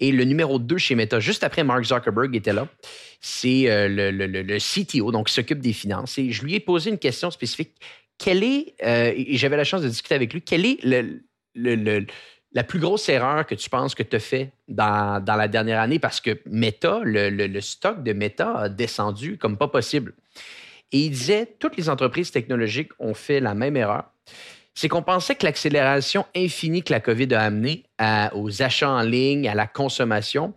Et le numéro 2 chez Meta, juste après Mark Zuckerberg était là, c'est euh, le, le, CTO, donc s'occupe des finances. Et je lui ai posé une question spécifique. Quelle est, euh, et j'avais la chance de discuter avec lui, quelle est la plus grosse erreur que tu penses que tu as fait dans, dans, la dernière année? Parce que Meta, le, stock de Meta a descendu comme pas possible. Et il disait, toutes les entreprises technologiques ont fait la même erreur. C'est qu'on pensait que l'accélération infinie que la COVID a amenée aux achats en ligne, à la consommation,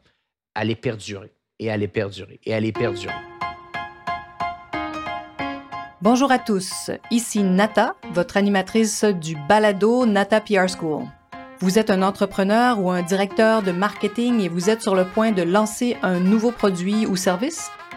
allait perdurer et allait perdurer et allait perdurer. Bonjour à tous, ici Nata, votre animatrice du balado Nata PR School. Vous êtes un entrepreneur ou un directeur de marketing et vous êtes sur le point de lancer un nouveau produit ou service?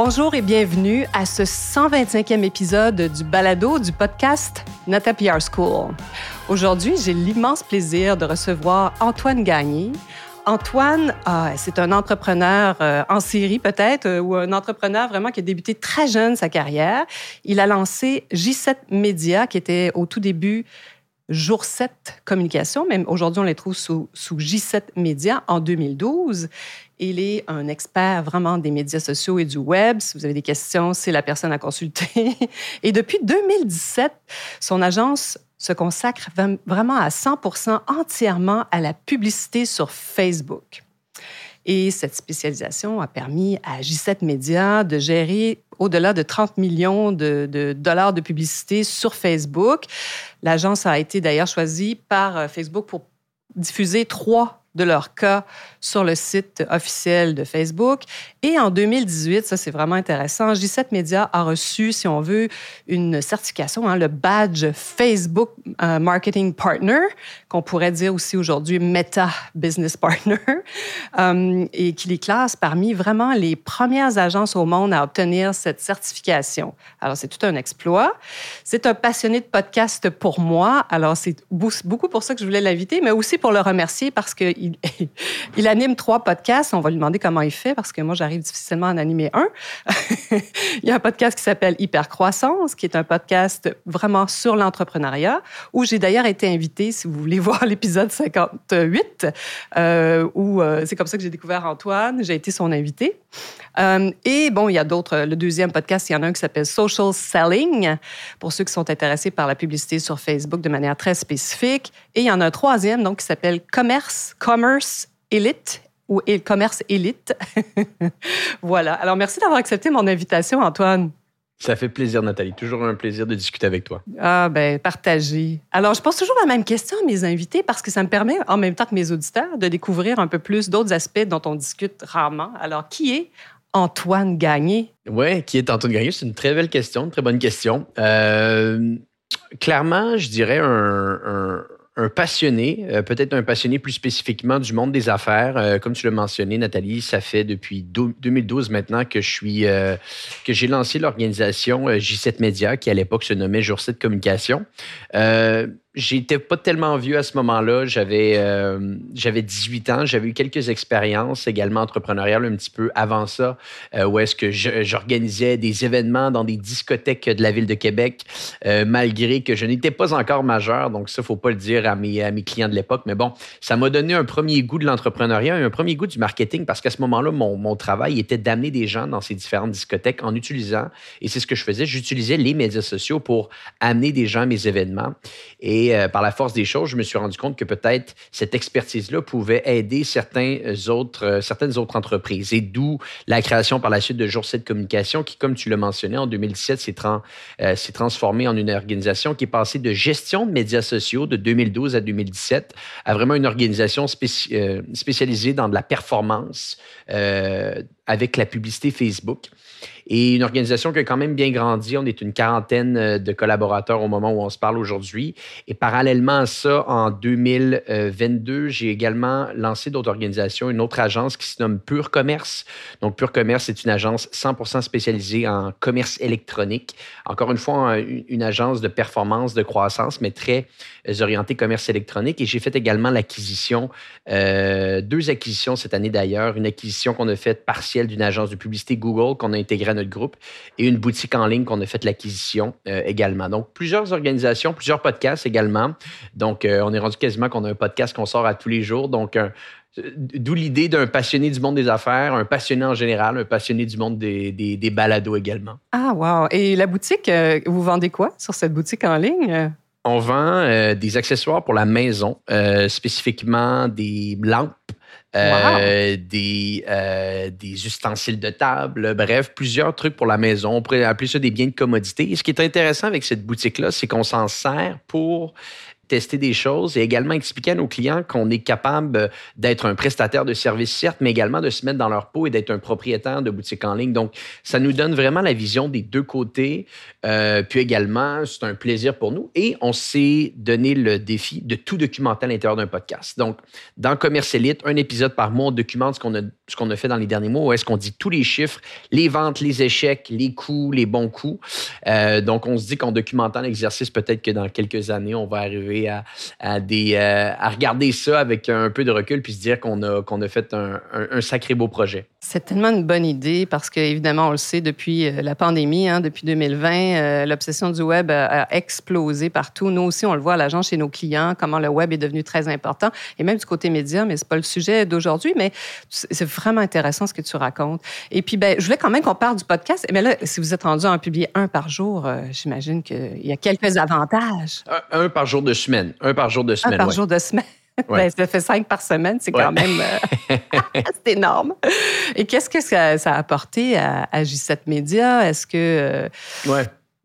Bonjour et bienvenue à ce 125e épisode du balado du podcast Nata PR School. Aujourd'hui, j'ai l'immense plaisir de recevoir Antoine Gagné. Antoine, ah, c'est un entrepreneur euh, en série peut-être, euh, ou un entrepreneur vraiment qui a débuté très jeune sa carrière. Il a lancé J7 Media, qui était au tout début Jour 7 Communication, même aujourd'hui on les trouve sous, sous J7 Média en 2012. Il est un expert vraiment des médias sociaux et du web. Si vous avez des questions, c'est la personne à consulter. Et depuis 2017, son agence se consacre vraiment à 100% entièrement à la publicité sur Facebook. Et cette spécialisation a permis à J7 Media de gérer au-delà de 30 millions de, dollars de publicité sur Facebook. L'agence a été d'ailleurs choisie par euh, Facebook pour diffuser trois de leurs cas sur le site officiel de Facebook. Et en 2018, ça c'est vraiment intéressant, J7 Media a reçu, si on veut, une certification, hein, le badge Facebook euh, Marketing Partner, qu'on pourrait dire aussi aujourd'hui Meta Business Partner, euh, et qui les classe parmi vraiment les premières agences au monde à obtenir cette certification. Alors c'est tout un exploit. C'est un passionné de podcast pour moi, alors c'est beaucoup pour ça que je voulais l'inviter, mais aussi pour le remercier parce qu'il il anime trois podcasts. On va lui demander comment il fait parce que moi, j'arrive difficilement à en animer un. il y a un podcast qui s'appelle Hypercroissance, qui est un podcast vraiment sur l'entrepreneuriat, où j'ai d'ailleurs été invitée, si vous voulez voir l'épisode 58, euh, où euh, c'est comme ça que j'ai découvert Antoine. J'ai été son invité. Euh, et bon, il y a d'autres. Le deuxième podcast, il y en a un qui s'appelle Social Selling, pour ceux qui sont intéressés par la publicité sur Facebook de manière très spécifique. Et il y en a un troisième, donc, qui s'appelle Commerce, Commerce Elite ou Commerce Elite. voilà. Alors, merci d'avoir accepté mon invitation, Antoine. Ça fait plaisir, Nathalie. Toujours un plaisir de discuter avec toi. Ah, ben, partagé. Alors, je pose toujours la même question à mes invités parce que ça me permet, en même temps que mes auditeurs, de découvrir un peu plus d'autres aspects dont on discute rarement. Alors, qui est Antoine Gagné? Oui, qui est Antoine Gagné? C'est une très belle question, une très bonne question. Euh, clairement, je dirais un un passionné, euh, peut-être un passionné plus spécifiquement du monde des affaires. Euh, comme tu l'as mentionné, Nathalie, ça fait depuis 2012 maintenant euh, que j'ai lancé l'organisation J7 Media, qui à l'époque se nommait Jour 7 Communication. J'étais pas tellement vieux à ce moment-là. J'avais euh, j'avais 18 ans. J'avais eu quelques expériences également entrepreneuriales un petit peu avant ça, euh, où est-ce que j'organisais des événements dans des discothèques de la ville de Québec, euh, malgré que je n'étais pas encore majeur. Donc ça, faut pas le dire à mes, à mes clients de l'époque. Mais bon, ça m'a donné un premier goût de l'entrepreneuriat un premier goût du marketing parce qu'à ce moment-là, mon, mon travail était d'amener des gens dans ces différentes discothèques en utilisant, et c'est ce que je faisais, j'utilisais les médias sociaux pour amener des gens à mes événements. Et euh, par la force des choses, je me suis rendu compte que peut-être cette expertise-là pouvait aider certains autres, euh, certaines autres entreprises. Et d'où la création par la suite de Jour 7 Communication, qui, comme tu l'as mentionné, en 2017, s'est, euh, transformée en une organisation qui est passée de gestion de médias sociaux de 2012 à 2017 à vraiment une organisation spécialisée dans de la performance avec la publicité Facebook. Et une organisation qui a quand même bien grandi. On est une quarantaine euh, de collaborateurs au moment où on se parle aujourd'hui. Et parallèlement à ça, en 2022, j'ai également lancé d'autres organisations, une autre agence qui se nomme Pure Commerce. Donc, Pure Commerce, c'est une agence 100% spécialisée en commerce électronique. Encore une fois, une agence de performance, de croissance, mais très euh, orientée commerce électronique. Et j'ai fait également l'acquisition, euh, deux acquisitions cette année d'ailleurs. Une acquisition qu'on a faite partielle d'une agence de publicité Google qu'on a intégrée à notre groupe et une boutique en ligne qu'on a fait l'acquisition euh, également. Donc, plusieurs organisations, plusieurs podcasts également. Donc, euh, on est rendu quasiment qu'on a un podcast qu'on sort à tous les jours. Donc, D'où l'idée d'un passionné du monde des affaires, un passionné en général, un passionné du monde des, des, balados également. Ah, wow. Et la boutique, euh, vous vendez quoi sur cette boutique en ligne? On vend des accessoires pour la maison, spécifiquement des lampes, euh, des, euh, des ustensiles de table, bref, plusieurs trucs pour la maison. On pourrait appeler ça des biens de commodité. Et ce qui est intéressant avec cette boutique-là, c'est qu'on s'en sert pour tester des choses et également expliquer à nos clients qu'on est capable d'être un prestataire de services, certes, mais également de se mettre dans leur peau et d'être un propriétaire de boutique en ligne. Donc, ça nous donne vraiment la vision des deux côtés. Euh, puis également, c'est un plaisir pour nous. Et on s'est donné le défi de tout documenter à l'intérieur d'un podcast. Donc, dans Commerce Elite, un épisode par mois, on documente ce qu'on a, ce a fait dans les derniers mois, où est-ce qu'on dit tous les chiffres, les ventes, les échecs, les coûts, les bons coups. Euh, donc, on se dit qu'en documentant l'exercice, peut-être que dans quelques années, on va arriver euh, à regarder ça avec un peu de recul puis se dire qu'on a, qu'on a fait un, sacré beau projet. C'est tellement une bonne idée parce qu'évidemment, on le sait, depuis euh, la pandémie, hein, depuis 2020, euh, l'obsession du web a, explosé partout. Nous aussi, on le voit à l'agence chez nos clients, comment le web est devenu très important, et même du côté média, mais c'est pas le sujet d'aujourd'hui, mais c'est vraiment intéressant ce que tu racontes. Et puis, ben, je voulais quand même qu'on parle du podcast. Mais là, si vous êtes rendu à en publier un par jour, j'imagine qu'il y a quelques avantages. Un, un par jour de semaine. Un par jour de semaine. Un par jour de semaine. Ben, ça fait cinq par semaine, c'est quand même euh, c'est énorme. Et qu'est-ce que ça, a apporté à, J7 Media? Est-ce que. Euh, ouais.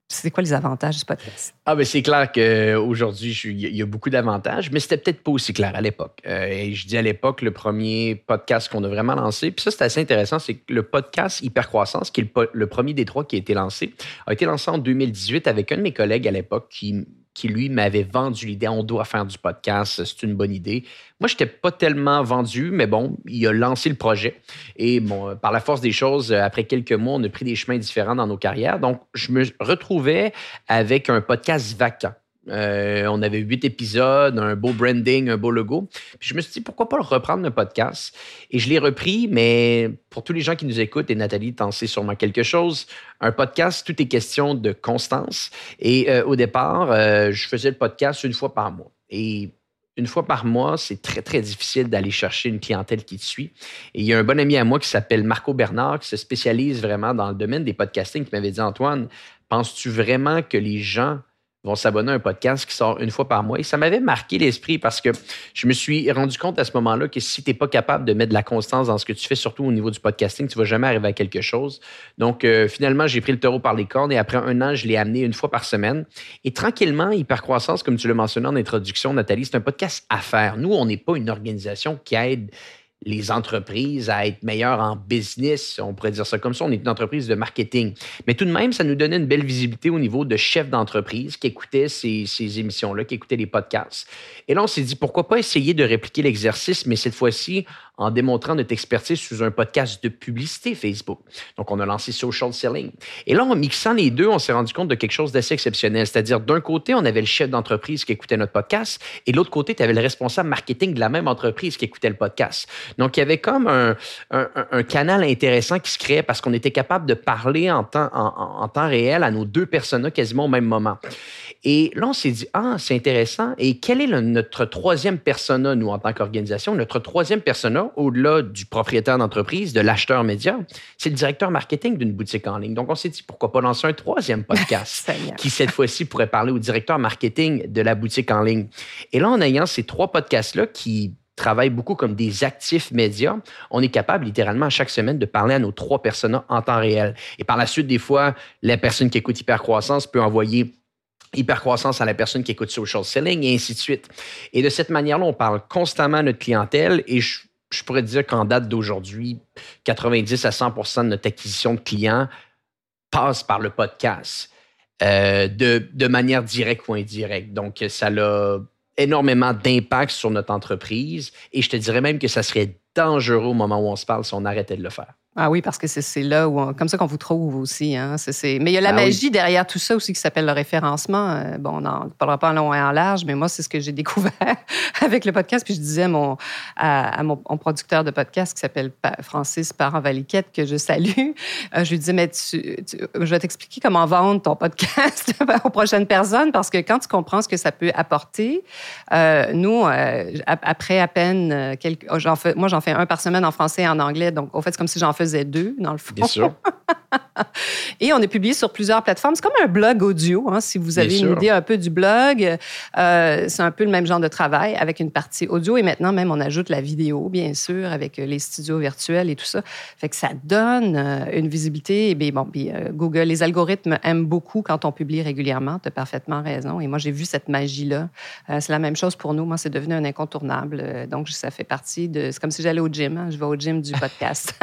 C'est quoi les avantages du podcast? Ah ben c'est clair qu'aujourd'hui, il y a beaucoup d'avantages, mais c'était peut-être pas aussi clair à l'époque. Euh, et je dis à l'époque, le premier podcast qu'on a vraiment lancé, puis ça c'est assez intéressant, c'est que le podcast Hypercroissance, qui est le, le, premier des trois qui a été lancé, a été lancé en 2018 avec un de mes collègues à l'époque qui qui, lui, m'avait vendu l'idée on doit faire du podcast, c'est une bonne idée. Moi, je n'étais pas tellement vendu, mais bon, il a lancé le projet. Et bon, par la force des choses, après quelques mois, on a pris des chemins différents dans nos carrières. Donc, je me retrouvais avec un podcast vacant. Euh, on avait huit épisodes, un beau branding, un beau logo. Puis je me suis dit, pourquoi pas reprendre le podcast? Et je l'ai repris, mais pour tous les gens qui nous écoutent, et Nathalie, t'en sais sûrement quelque chose, un podcast, tout est question de constance. Et euh, au départ, euh, je faisais le podcast une fois par mois. Et une fois par mois, c'est très, très difficile d'aller chercher une clientèle qui te suit. Et il y a un bon ami à moi qui s'appelle Marco Bernard, qui se spécialise vraiment dans le domaine des podcasting, qui m'avait dit, Antoine, penses-tu vraiment que les gens vont s'abonner à un podcast qui sort une fois par mois. Et ça m'avait marqué l'esprit parce que je me suis rendu compte à ce moment-là que si tu n'es pas capable de mettre de la constance dans ce que tu fais, surtout au niveau du podcasting, tu ne vas jamais arriver à quelque chose. Donc, euh, finalement, j'ai pris le taureau par les cornes et après un an, je l'ai amené une fois par semaine. Et tranquillement, Hypercroissance, comme tu l'as mentionné en introduction, Nathalie, c'est un podcast à faire. Nous, on n'est pas une organisation qui aide les entreprises à être meilleures en business. On pourrait dire ça comme ça. On est une entreprise de marketing. Mais tout de même, ça nous donnait une belle visibilité au niveau de chefs d'entreprise qui écoutaient ces, ces émissions-là, qui écoutaient les podcasts. Et là, on s'est dit, pourquoi pas essayer de répliquer l'exercice, mais cette fois-ci en démontrant notre expertise sous un podcast de publicité Facebook. Donc, on a lancé Social Selling. Et là, en mixant les deux, on s'est rendu compte de quelque chose d'assez exceptionnel. C'est-à-dire, d'un côté, on avait le chef d'entreprise qui écoutait notre podcast, et de l'autre côté, tu avais le responsable marketing de la même entreprise qui écoutait le podcast. Donc, il y avait comme un, canal intéressant qui se créait parce qu'on était capable de parler en temps, réel à nos deux personnes quasiment au même moment. Et là, on s'est dit, ah, c'est intéressant. Et quel est notre troisième persona, nous, en tant qu'organisation? Notre troisième persona, au-delà du propriétaire d'entreprise, de l'acheteur média, c'est le directeur marketing d'une boutique en ligne. Donc, on s'est dit, pourquoi pas lancer un troisième podcast qui, cette fois-ci, pourrait parler au directeur marketing de la boutique en ligne. Et là, en ayant ces trois podcasts-là qui travaillent beaucoup comme des actifs médias, on est capable littéralement chaque semaine de parler à nos trois personas en temps réel. Et par la suite, des fois, la personne qui écoute Hypercroissance peut envoyer hypercroissance à la personne qui écoute social selling et ainsi de suite. Et de cette manière-là, on parle constamment à notre clientèle et je, je pourrais dire qu'en date d'aujourd'hui, 90 à 100% de notre acquisition de clients passe par le podcast euh, de, de, manière directe ou indirecte. Donc, ça a énormément d'impact sur notre entreprise et je te dirais même que ça serait dangereux au moment où on se parle si on arrêtait de le faire. Ah oui, parce que c'est là où comme ça qu'on vous trouve aussi. Hein. Mais il y a la ah magie derrière tout ça aussi qui s'appelle le référencement. Euh, bon, on n'en parlera pas en long et en large, mais moi, c'est ce que j'ai découvert avec le podcast. Puis je disais à mon, à, mon, producteur de podcast qui s'appelle Francis Parent-Valiquette, que je salue. Euh, je lui disais, mais je vais t'expliquer comment vendre ton podcast aux prochaines personnes parce que quand tu comprends ce que ça peut apporter, euh, nous, après à peine quelques. Oh, moi, j'en fais un par semaine en français et en anglais. Donc, au fait, c'est comme si j'en fais faisait deux, dans le fond. Bien sûr. Et on est publié sur plusieurs plateformes. C'est comme un blog audio, hein, si vous avez une idée un peu du blog. Euh, c'est un peu le même genre de travail avec une partie audio. Et maintenant, même, on ajoute la vidéo, bien sûr, avec les studios virtuels et tout ça. Fait que ça donne euh, une visibilité. Et bien, bon, puis, euh, Google, les algorithmes aiment beaucoup quand on publie régulièrement. Tu as parfaitement raison. Et moi, j'ai vu cette magie-là. c'est la même chose pour nous. Moi, c'est devenu un incontournable. donc, ça fait partie de... C'est comme si j'allais au gym. Hein. Je vais au gym du podcast.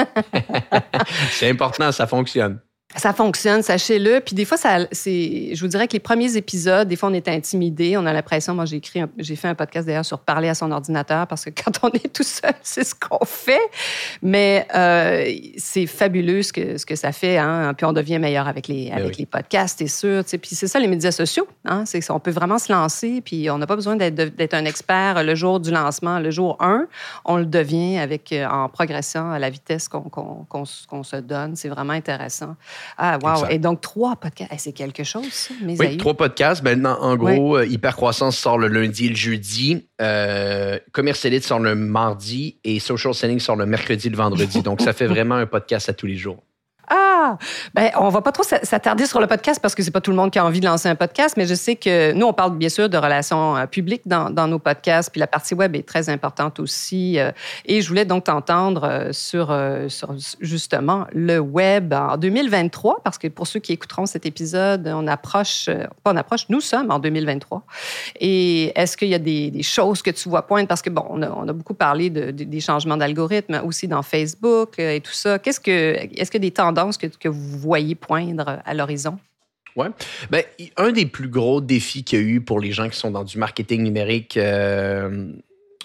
c'est important, ça fonctionne. Christian. Ça fonctionne, sachez-le. Puis des fois, ça, c'est, je vous dirais que les premiers épisodes, des fois, on est intimidé. On a l'impression, moi, j'ai écrit, j'ai fait un podcast d'ailleurs sur parler à son ordinateur parce que quand on est tout seul, c'est ce qu'on fait. Mais euh, c'est fabuleux ce que, ce que ça fait. Hein? Puis on devient meilleur avec les, ben avec les podcasts, c'est sûr. Puis c'est ça, les médias sociaux. Hein? C'est, on peut vraiment se lancer. Puis on n'a pas besoin d'être, d'être un expert le jour du lancement. Le jour 1, on le devient avec, euh, en progressant à la vitesse qu'on, qu'on, qu'on se donne. C'est vraiment intéressant. Ah, wow. Et donc, trois podcasts. c'est quelque chose, ça, mes Oui, trois podcasts. Maintenant, en gros, euh, Hypercroissance sort le lundi et le jeudi. Euh, Commercialite sort le mardi et Social Selling sort le mercredi et le vendredi. donc, ça fait vraiment un podcast à tous les jours. Ah! Ben, on va pas trop s'attarder sur le podcast parce que c'est pas tout le monde qui a envie de lancer un podcast, mais je sais que nous, on parle bien sûr de relations euh, publiques dans, nos podcasts, puis la partie web est très importante aussi. Euh, et je voulais donc t'entendre euh, sur, justement le web en 2023, parce que pour ceux qui écouteront cet épisode, on approche, pas on approche, nous sommes en 2023. Et est-ce qu'il y a des, choses que tu vois poindre? Parce que, bon, on a, beaucoup parlé de, des changements d'algorithme aussi dans Facebook et tout ça. Qu'est-ce que, est-ce que des tendances que, que vous voyez poindre à l'horizon? Oui. Ben, un des plus gros défis qu'il y a eu pour les gens qui sont dans du marketing numérique euh,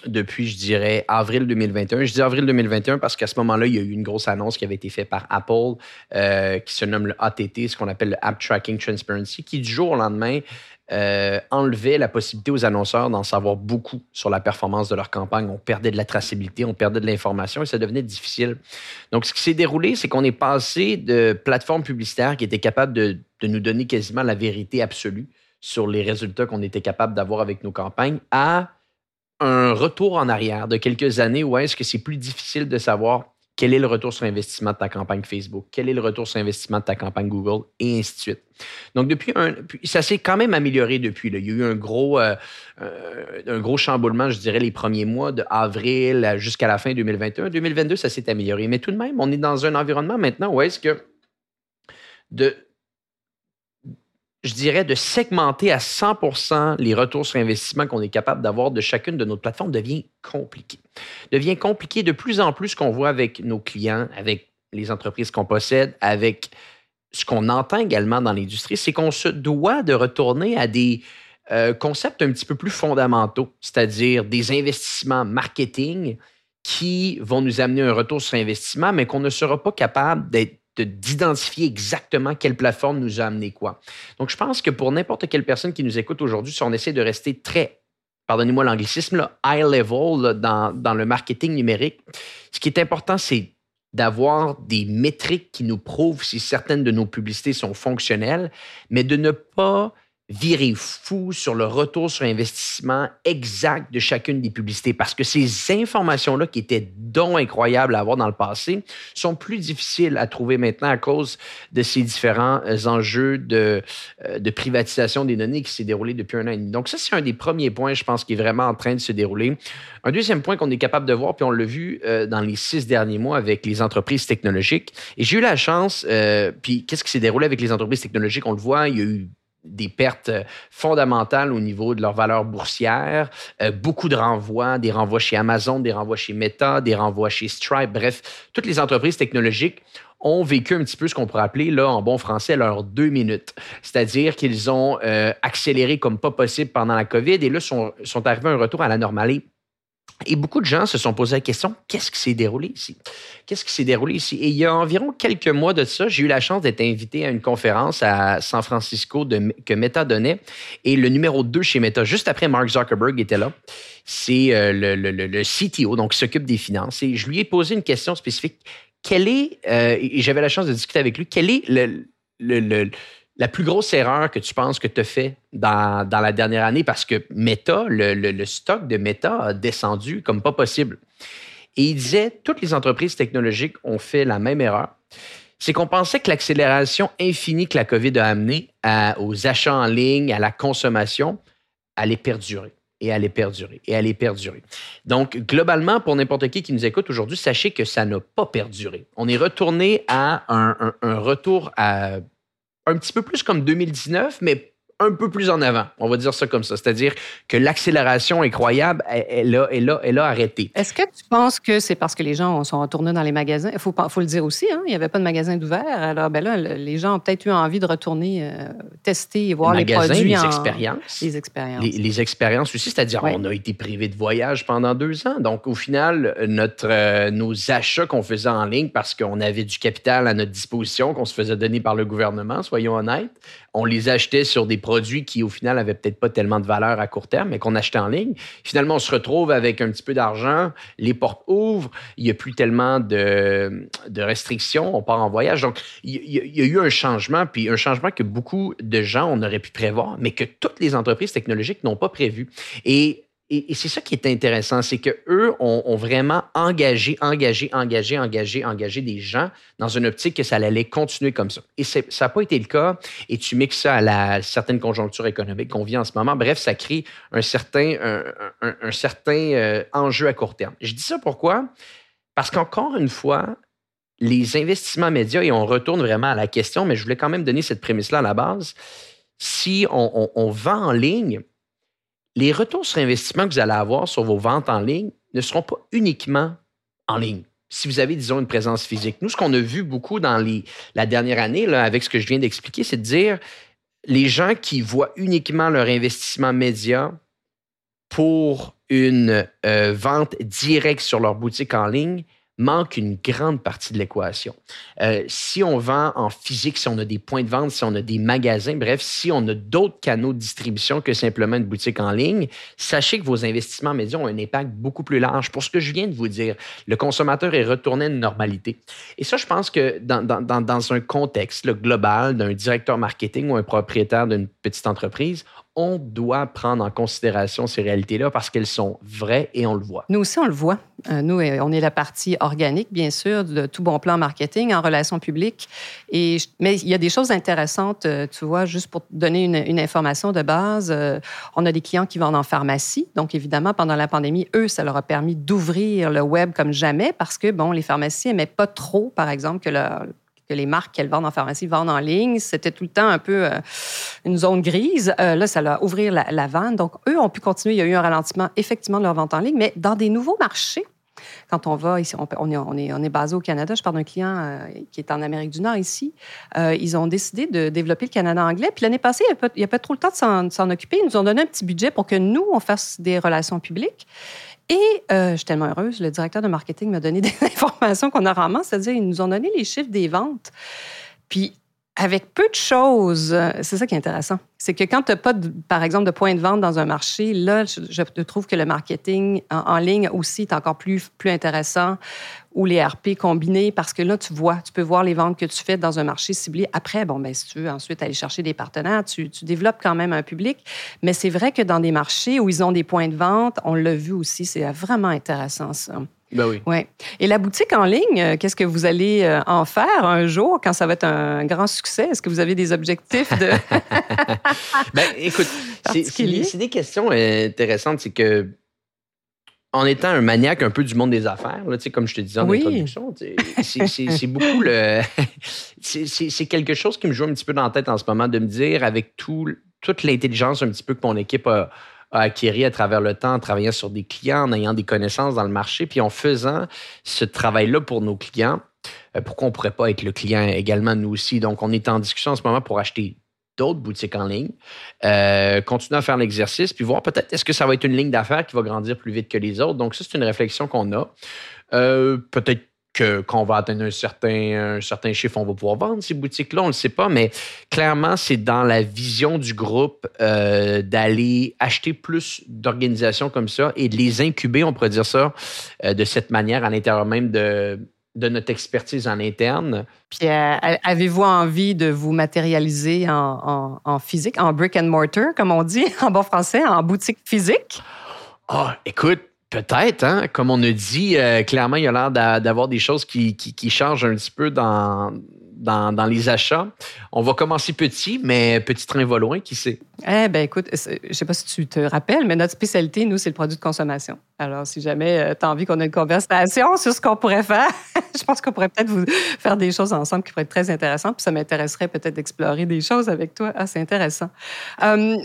depuis, je dirais, avril 2021. Je dis avril 2021 parce qu'à ce moment-là, il y a eu une grosse annonce qui avait été faite par Apple euh, qui se nomme le ATT, ce qu'on appelle le App Tracking Transparency, qui du jour au lendemain euh, enlevait la possibilité aux annonceurs d'en savoir beaucoup sur la performance de leur campagne. On perdait de la traçabilité, on perdait de l'information et ça devenait difficile. Donc, ce qui s'est déroulé, c'est qu'on est passé de plateformes publicitaires qui étaient capables de, de nous donner quasiment la vérité absolue sur les résultats qu'on était capable d'avoir avec nos campagnes à un retour en arrière de quelques années où est-ce que c'est plus difficile de savoir quel est le retour sur investissement de ta campagne Facebook, quel est le retour sur investissement de ta campagne Google, et ainsi de suite. Donc, depuis un, ça s'est quand même amélioré depuis. Là. Il y a eu un gros, euh, euh, un gros chamboulement, je dirais, les premiers mois de avril jusqu'à la fin 2021. 2022, ça s'est amélioré. Mais tout de même, on est dans un environnement maintenant où est-ce que de je dirais, de segmenter à 100% les retours sur investissement qu'on est capable d'avoir de chacune de nos plateformes devient compliqué. Devient compliqué de plus en plus qu'on voit avec nos clients, avec les entreprises qu'on possède, avec ce qu'on entend également dans l'industrie, c'est qu'on se doit de retourner à des euh, concepts un petit peu plus fondamentaux, c'est-à-dire des investissements marketing qui vont nous amener un retour sur investissement, mais qu'on ne sera pas capable d'être d'identifier exactement quelle plateforme nous a amené quoi. Donc, je pense que pour n'importe quelle personne qui nous écoute aujourd'hui, si on essaie de rester très, pardonnez-moi l'anglicisme, high level dans, dans le marketing numérique, ce qui est important, c'est d'avoir des métriques qui nous prouvent si certaines de nos publicités sont fonctionnelles, mais de ne pas virer fou sur le retour sur investissement exact de chacune des publicités parce que ces informations-là qui étaient donc incroyables à avoir dans le passé sont plus difficiles à trouver maintenant à cause de ces différents euh, enjeux de, euh, de privatisation des données qui s'est déroulé depuis un an et demi. Donc ça, c'est un des premiers points, je pense, qui est vraiment en train de se dérouler. Un deuxième point qu'on est capable de voir, puis on l'a vu euh, dans les six derniers mois avec les entreprises technologiques. Et j'ai eu la chance, puis qu'est-ce qui s'est déroulé avec les entreprises technologiques? On le voit, il y a eu des pertes fondamentales au niveau de leur valeur boursière, beaucoup de renvois, des renvois chez Amazon, des renvois chez Meta, des renvois chez Stripe, bref, toutes les entreprises technologiques ont vécu un petit peu ce qu'on pourrait appeler, là, en bon français, leurs deux minutes. C'est-à-dire qu'ils ont accéléré comme pas possible pendant la COVID et là, sont, sont arrivés à un retour à la normalité et beaucoup de gens se sont posé la question qu'est-ce qui s'est déroulé ici? Qu'est-ce qui s'est déroulé ici? Et il y a environ quelques mois de ça, j'ai eu la chance d'être invité à une conférence à San Francisco de, que Meta donnait. Et le numéro 2 chez Meta, juste après Mark Zuckerberg était là, c'est euh, le, le, le, CTO, donc s'occupe des finances. Et je lui ai posé une question spécifique. Quel est, euh, j'avais la chance de discuter avec lui, quel est le, la plus grosse erreur que tu penses que tu as fait dans, la dernière année parce que Meta, le, stock de Meta a descendu comme pas possible. Et il disait, toutes les entreprises technologiques ont fait la même erreur. C'est qu'on pensait que l'accélération infinie que la COVID a amenée aux achats en ligne, à la consommation, allait perdurer et allait perdurer et allait perdurer. Donc, globalement, pour n'importe qui qui nous écoute aujourd'hui, sachez que ça n'a pas perduré. On est retourné à un retour à un petit peu plus comme 2019, mais un peu plus en avant. On va dire ça comme ça. C'est-à-dire que l'accélération incroyable, elle, a, elle, elle a arrêté. Est-ce que tu penses que c'est parce que les gens sont retournés dans les magasins? Il faut, faut le dire aussi, hein? il n'y avait pas de magasin d'ouvert. Alors, ben là, les gens ont peut-être eu envie de retourner euh, tester et voir les, produits. Les en... expériences. Les expériences. Les, expériences aussi, c'est-à-dire on a été privé de voyage pendant deux ans. Donc, au final, notre, euh, nos achats qu'on faisait en ligne parce qu'on avait du capital à notre disposition, qu'on se faisait donner par le gouvernement, soyons honnêtes, on les achetait sur des produits qui, au final, n'avaient peut-être pas tellement de valeur à court terme, mais qu'on achetait en ligne. Finalement, on se retrouve avec un petit peu d'argent, les portes ouvrent, il n'y a plus tellement de, restrictions, on part en voyage. Donc, il y, a eu un changement, puis un changement que beaucoup de gens, on aurait pu prévoir, mais que toutes les entreprises technologiques n'ont pas prévu. Et et, c'est ça qui est intéressant, c'est qu'eux ont, ont, vraiment engagé, engagé, engagé, engagé, engagé des gens dans une optique que ça allait continuer comme ça. Et ça n'a pas été le cas. Et tu mixes ça à la certaine conjoncture économique qu'on vit en ce moment. Bref, ça crée un certain, un, certain euh, enjeu à court terme. Je dis ça pourquoi? Parce qu'encore une fois, les investissements médias, et on retourne vraiment à la question, mais je voulais quand même donner cette prémisse-là à la base. Si on vend en ligne, les retours sur investissement que vous allez avoir sur vos ventes en ligne ne seront pas uniquement en ligne. Si vous avez, disons, une présence physique. Nous, ce qu'on a vu beaucoup dans la dernière année, avec ce que je viens d'expliquer, c'est de dire les gens qui voient uniquement leur investissement média pour une euh, vente directe sur leur boutique en ligne, manque une grande partie de l'équation. Euh, si on vend en physique, si on a des points de vente, si on a des magasins, bref, si on a d'autres canaux de distribution que simplement une boutique en ligne, sachez que vos investissements médias ont un impact beaucoup plus large. Pour ce que je viens de vous dire, le consommateur est retourné à une normalité. Et ça, je pense que dans, dans, dans un contexte global d'un directeur marketing ou un propriétaire d'une petite entreprise, on doit prendre en considération ces réalités-là parce qu'elles sont vraies et on le voit. Nous aussi, on le voit. Euh, nous, euh, on est la partie organique, bien sûr, de tout bon plan marketing en relations publiques. Mais il y a des choses intéressantes, euh, tu vois, juste pour donner une, information de base. On a des clients qui vendent en pharmacie. Donc, évidemment, pendant la pandémie, eux, ça leur a permis d'ouvrir le web comme jamais parce que, bon, les pharmacies n'aimaient pas trop, par exemple, que leur que les marques qu'elles vendent en pharmacie vendent en ligne. C'était tout le temps un peu euh, une zone grise. Euh, là, ça a ouvert la, la, vente. Donc, eux ont pu continuer. Il y a eu un ralentissement, effectivement, de leur vente en ligne. Mais dans des nouveaux marchés, quand on va ici, on, est, basé au Canada. Je parle d'un client euh, qui est en Amérique du Nord ici. ils ont décidé de développer le Canada anglais. Puis l'année passée, il n'y a, pas trop le temps de s'en occuper. Ils nous ont donné un petit budget pour que nous, on fasse des relations publiques. Et euh, je suis tellement heureuse, le directeur de marketing m'a donné des informations qu'on a rarement, c'est-à-dire ils nous ont donné les chiffres des ventes. Puis avec peu de choses, c'est ça qui est intéressant. C'est que quand tu n'as pas, par exemple, de point de vente dans un marché, là, je, trouve que le marketing en, ligne aussi est encore plus, plus intéressant ou les RP combinés parce que là, tu vois, tu peux voir les ventes que tu fais dans un marché ciblé. Après, bon, ben, si tu veux ensuite aller chercher des partenaires, tu, tu développes quand même un public. Mais c'est vrai que dans des marchés où ils ont des points de vente, on l'a vu aussi, c'est vraiment intéressant ça. Ben oui. Ouais. Et la boutique en ligne, euh, qu'est-ce que vous allez euh, en faire un jour quand ça va être un grand succès? Est-ce que vous avez des objectifs de. ben, écoute, c'est des questions intéressantes. C'est que en étant un maniaque un peu du monde des affaires, là, comme je te disais en introduction, c'est beaucoup le. c'est quelque chose qui me joue un petit peu dans la tête en ce moment de me dire, avec tout, toute l'intelligence un petit peu que mon équipe a, a à travers le temps en travaillant sur des clients, en ayant des connaissances dans le marché, puis en faisant ce travail-là pour nos clients, euh, pourquoi on ne pourrait pas être le client également, nous aussi? Donc, on est en discussion en ce moment pour acheter d'autres boutiques en ligne, euh, continuer à faire l'exercice, puis voir peut-être est-ce que ça va être une ligne d'affaires qui va grandir plus vite que les autres. Donc, ça, c'est une réflexion qu'on a. Euh, peut-être que quand on va atteindre un certain, un certain chiffre, on va pouvoir vendre ces boutiques-là, on ne le sait pas, mais clairement, c'est dans la vision du groupe euh, d'aller acheter plus d'organisations comme ça et de les incuber, on pourrait dire ça, de cette manière à l'intérieur même de, de notre expertise en interne. Puis euh, avez-vous envie de vous matérialiser en, physique, en brick and mortar, comme on dit en bon français, en boutique physique? Ah, écoute, peut-être, hein? Comme on a dit, euh, clairement, il y a l'air d'avoir des choses qui, changent un petit peu dans, les achats. On va commencer petit, mais petit train va loin, qui sait? Eh bien, écoute, je sais pas si tu te rappelles, mais notre spécialité, nous, c'est le produit de consommation. Alors, si jamais euh, tu as envie qu'on ait une conversation sur ce qu'on pourrait faire, je pense qu'on pourrait peut-être vous faire des choses ensemble qui pourraient être très intéressantes. Puis ça m'intéresserait peut-être d'explorer des choses avec toi. Ah, c'est intéressant. Euh,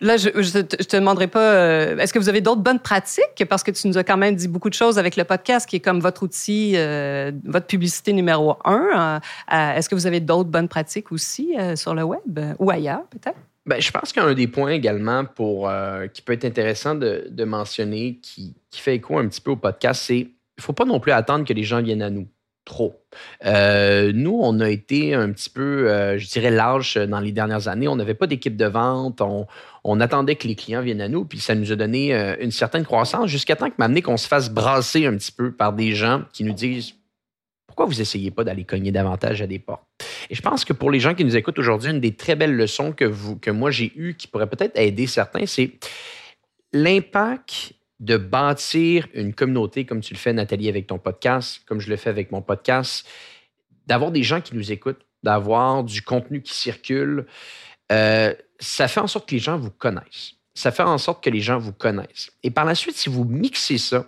Là, je ne te demanderai pas, euh, est-ce que vous avez d'autres bonnes pratiques? Parce que tu nous as quand même dit beaucoup de choses avec le podcast, qui est comme votre outil, euh, votre publicité numéro un. Euh, est-ce que vous avez d'autres bonnes pratiques aussi sur le web ou ailleurs, peut-être? Ben, je pense qu'un des points également pour, qui peut être intéressant de, mentionner, qui, qui, fait écho un petit peu au podcast, c'est qu'il ne faut pas non plus attendre que les gens viennent à nous trop. Euh, nous, on a été un petit peu, euh, je dirais, large dans les dernières années. On n'avait pas d'équipe de vente. On, attendait que les clients viennent à nous, puis ça nous a donné euh, une certaine croissance jusqu'à temps que m'amener qu'on se fasse brasser un petit peu par des gens qui nous disent pourquoi vous essayez pas d'aller cogner davantage à des portes? Et je pense que pour les gens qui nous écoutent aujourd'hui, une des très belles leçons que, vous, que moi j'ai eues qui pourrait peut-être aider certains, c'est l'impact de bâtir une communauté comme tu le fais, Nathalie, avec ton podcast, comme je le fais avec mon podcast, d'avoir des gens qui nous écoutent, d'avoir du contenu qui circule, euh, ça fait en sorte que les gens vous connaissent. Ça fait en sorte que les gens vous connaissent. Et par la suite, si vous mixez ça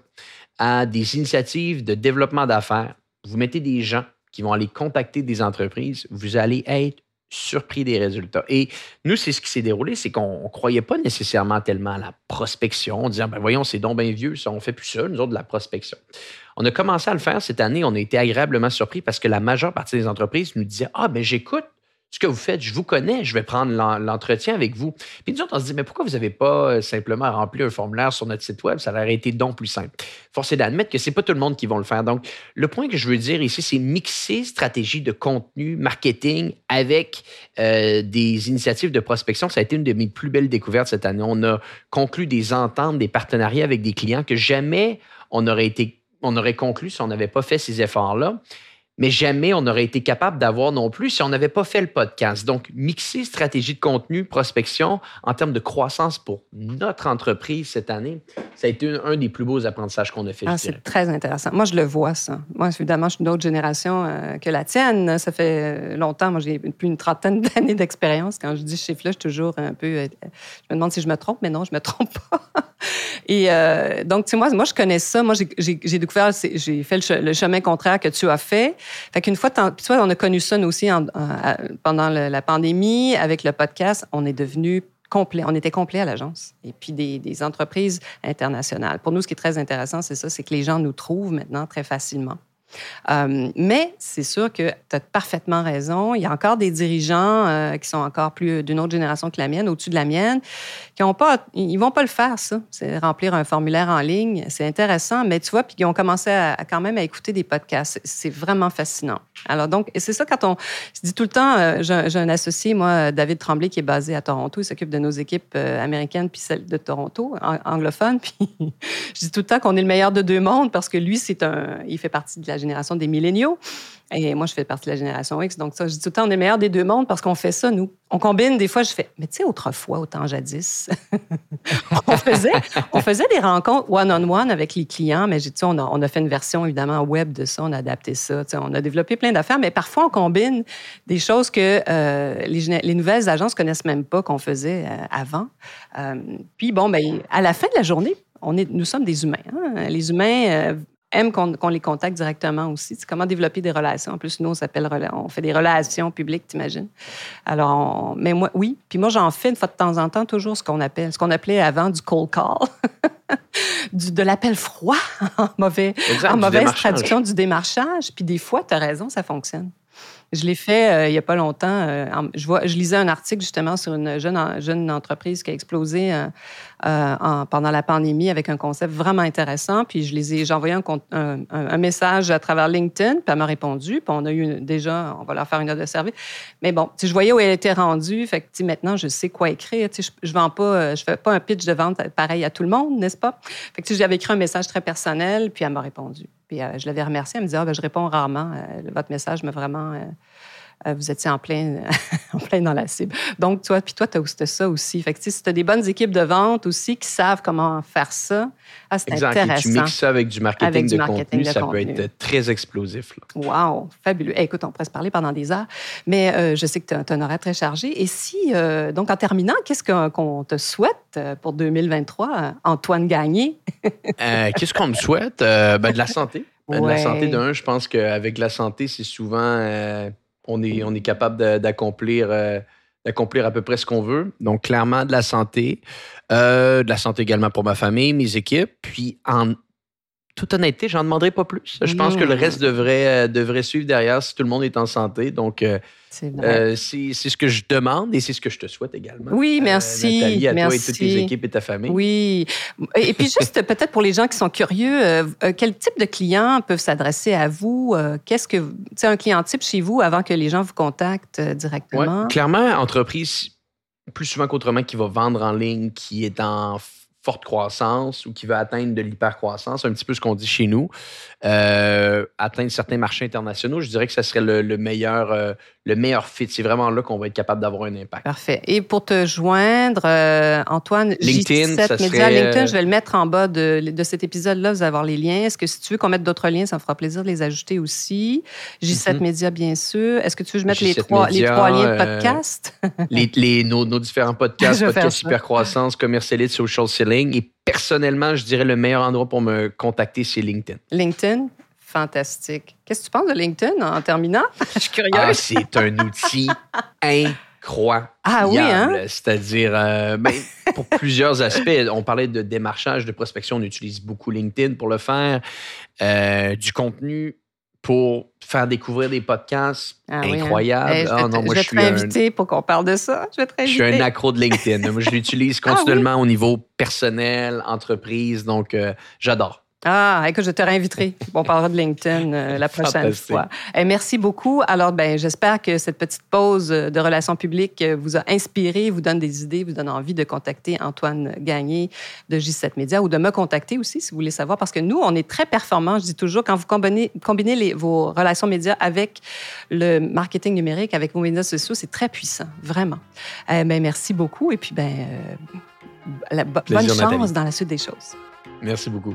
à des initiatives de développement d'affaires, vous mettez des gens qui vont aller contacter des entreprises, vous allez être surpris des résultats. Et nous, c'est ce qui s'est déroulé, c'est qu'on ne croyait pas nécessairement tellement à la prospection. On disait, ben voyons, c'est donc bien vieux, ça, on fait plus ça, nous autres, de la prospection. On a commencé à le faire cette année, on a été agréablement surpris parce que la majeure partie des entreprises nous disaient, ah, ben j'écoute ce que vous faites, je vous connais, je vais prendre l'entretien avec vous. Puis nous autres, on se dit, mais pourquoi vous n'avez pas euh, simplement rempli un formulaire sur notre site web? Ça aurait été donc plus simple. Force est d'admettre que ce n'est pas tout le monde qui va le faire. Donc, le point que je veux dire ici, c'est mixer stratégie de contenu, marketing avec euh, des initiatives de prospection. Ça a été une de mes plus belles découvertes cette année. On a conclu des ententes, des partenariats avec des clients que jamais on aurait été on aurait conclu si on n'avait pas fait ces efforts-là mais jamais on n'aurait été capable d'avoir non plus si on n'avait pas fait le podcast. Donc, mixer stratégie de contenu, prospection en termes de croissance pour notre entreprise cette année, ça a été un, des plus beaux apprentissages qu'on a fait. Ah, c'est très intéressant. Moi, je le vois, ça. Moi, évidemment, je suis d'une autre génération euh, que la tienne. Ça fait longtemps. Moi, j'ai plus une trentaine d'années d'expérience. Quand je dis chiffre-là, je suis toujours un peu. Euh, je me demande si je me trompe, mais non, je me trompe pas. Et euh, donc, tu sais, moi, moi, je connais ça. Moi, j'ai découvert, j'ai fait le, chemin contraire que tu as fait. Fait qu'une fois, tu vois, on a connu ça, nous aussi, pendant la pandémie, avec le podcast, on est devenu complet. On était complet à l'agence. Et puis des, des, entreprises internationales. Pour nous, ce qui est très intéressant, c'est ça, c'est que les gens nous trouvent maintenant très facilement. Euh, mais c'est sûr que tu as parfaitement raison. Il y a encore des dirigeants euh, qui sont encore plus d'une autre génération que la mienne, au-dessus de la mienne, qui ont pas, ils vont pas le faire, ça. C'est remplir un formulaire en ligne. C'est intéressant, mais tu vois, puis ils ont commencé à, quand même à écouter des podcasts. C'est vraiment fascinant. Alors donc, c'est ça quand on se dit tout le temps, euh, j'ai un associé, moi, David Tremblay, qui est basé à Toronto. Il s'occupe de nos équipes américaines puis celles de Toronto, anglophones. Puis je dis tout le temps qu'on est le meilleur de deux mondes parce que lui, c'est un, il fait partie de la génération des milléniaux. Et moi, je fais partie de la génération X. Donc, ça, je dis tout le temps, on est meilleur des deux mondes parce qu'on fait ça, nous. On combine, des fois, je fais, mais tu sais, autrefois, au temps jadis, on, faisait, on faisait des rencontres one-on-one avec les clients, mais on a, on a fait une version, évidemment, web de ça, on a adapté ça. On a développé plein d'affaires, mais parfois, on combine des choses que euh, les, les, nouvelles agences connaissent même pas qu'on faisait euh, avant. Euh, puis, bon, ben, à la fin de la journée, on est, nous sommes des humains. Hein. Les humains aiment qu'on les contacte directement aussi. C'est comment développer des relations. En plus, nous, on s'appelle, on fait des relations publiques, t'imagines? Alors, mais moi, oui. Puis moi, j'en fais une fois de temps en temps toujours ce qu'on appelle, ce qu'on appelait avant du cold call. du, de l'appel froid en, mauvais, en mauvaise traduction du démarchage. Puis des fois, tu as raison, ça fonctionne. Je l'ai fait euh, il n'y a pas longtemps. Euh, je, lisais un article justement sur une jeune, entreprise qui a explosé euh, en, pendant la pandémie avec un concept vraiment intéressant. Puis je les ai, j'ai envoyé un, message à travers LinkedIn, puis elle m'a répondu. Puis on a eu déjà, on va leur faire une offre de service. Mais bon, je voyais où elle était rendue. Fait que maintenant, je sais quoi écrire. Je, je vends je fais pas un pitch de vente pareil à tout le monde, n'est-ce pas? Fait que j'avais écrit un message très personnel, puis elle m'a répondu. Puis euh, je l'avais remercié. Elle me disait ah, ben, Je réponds rarement. Euh, votre message m'a vraiment. Euh, vous étiez en plein, en plein dans la cible. Donc, toi, puis toi, tu as ça aussi. Fait que, si tu as des bonnes équipes de vente aussi qui savent comment faire ça, ah, c'est intéressant. Et tu mixes ça avec du marketing, de, contenu, ça peut être très explosif. Wow, fabuleux. écoute, on pourrait se parler pendant des heures, mais je sais que tu as un horaire très chargé. Et si, donc, en terminant, qu'est-ce qu'on te souhaite pour 2023, Antoine Gagné? qu'est-ce qu'on me souhaite? Ben, de la santé. Ben, de la santé d'un, je pense qu'avec la santé, c'est souvent euh, on, est, capable d'accomplir euh, d'accomplir à peu près ce qu'on veut. Donc, clairement, de la santé. Euh, de la santé également pour ma famille, mes équipes. Puis, en toute honnêteté, j'en demanderai pas plus. Je pense que le reste devrait, devrait suivre derrière si tout le monde est en santé. Donc, euh, c'est ce que je demande et c'est ce que je te souhaite également. Oui, euh, merci. Nathalie, à toi et toutes tes équipes et ta famille. Oui. Et puis juste peut-être pour les gens qui sont curieux, euh, quel type de clients peuvent s'adresser à vous? Qu'est-ce que, c'est un client type chez vous avant que les gens vous contactent directement? Ouais, clairement, entreprise plus souvent qu'autrement qui va vendre en ligne, qui est en forte croissance ou qui veut atteindre de l'hypercroissance, un petit peu ce qu'on dit chez nous, euh, atteindre certains marchés internationaux, je dirais que ça serait le, meilleur, euh, le meilleur fit. C'est vraiment là qu'on va être capable d'avoir un impact. Parfait. Et pour te joindre, euh, Antoine, LinkedIn, ça Média, LinkedIn, je vais le mettre en bas de, de cet épisode-là. Vous allez avoir les liens. Est-ce que si tu veux qu'on mette d'autres liens, ça me fera plaisir de les ajouter aussi. J7 mm-hmm. Média, bien sûr. Est-ce que tu veux que je mette les trois, les trois liens de podcast? les, les nos, nos, différents podcasts, podcast hypercroissance, commercialite, social selling et personnellement, je dirais le meilleur endroit pour me contacter, c'est LinkedIn. LinkedIn? Fantastique. Qu'est-ce que tu penses de LinkedIn en terminant? je suis curieuse. Ah, c'est un outil incroyable. Ah oui, hein? C'est-à-dire, euh, ben, pour plusieurs aspects, on parlait de démarchage, de prospection, on utilise beaucoup LinkedIn pour le faire. Euh, du contenu pour faire découvrir des podcasts ah hein. incroyables. Eh, je vais, ah, je t'inviter pour qu'on parle de ça. Je vais Je suis un accro de LinkedIn. moi, je l'utilise ah continuellement au niveau personnel, entreprise, donc euh, j'adore. Ah, écoute, je te réinviterai. On parlera de LinkedIn euh, la prochaine fois. Et merci beaucoup. Alors, ben, j'espère que cette petite pause de relations publiques euh, vous a inspiré, vous donne des idées, vous donne envie de contacter Antoine Gagné de J7 Média ou de me contacter aussi si vous voulez savoir. Parce que nous, on est très performants. Je dis toujours, quand vous combinez, combinez les, vos relations médias avec le marketing numérique, avec vos médias sociaux, c'est très puissant, vraiment. Euh, ben, merci beaucoup. Et puis, ben, la, bonne chance dans la suite des choses. Merci beaucoup.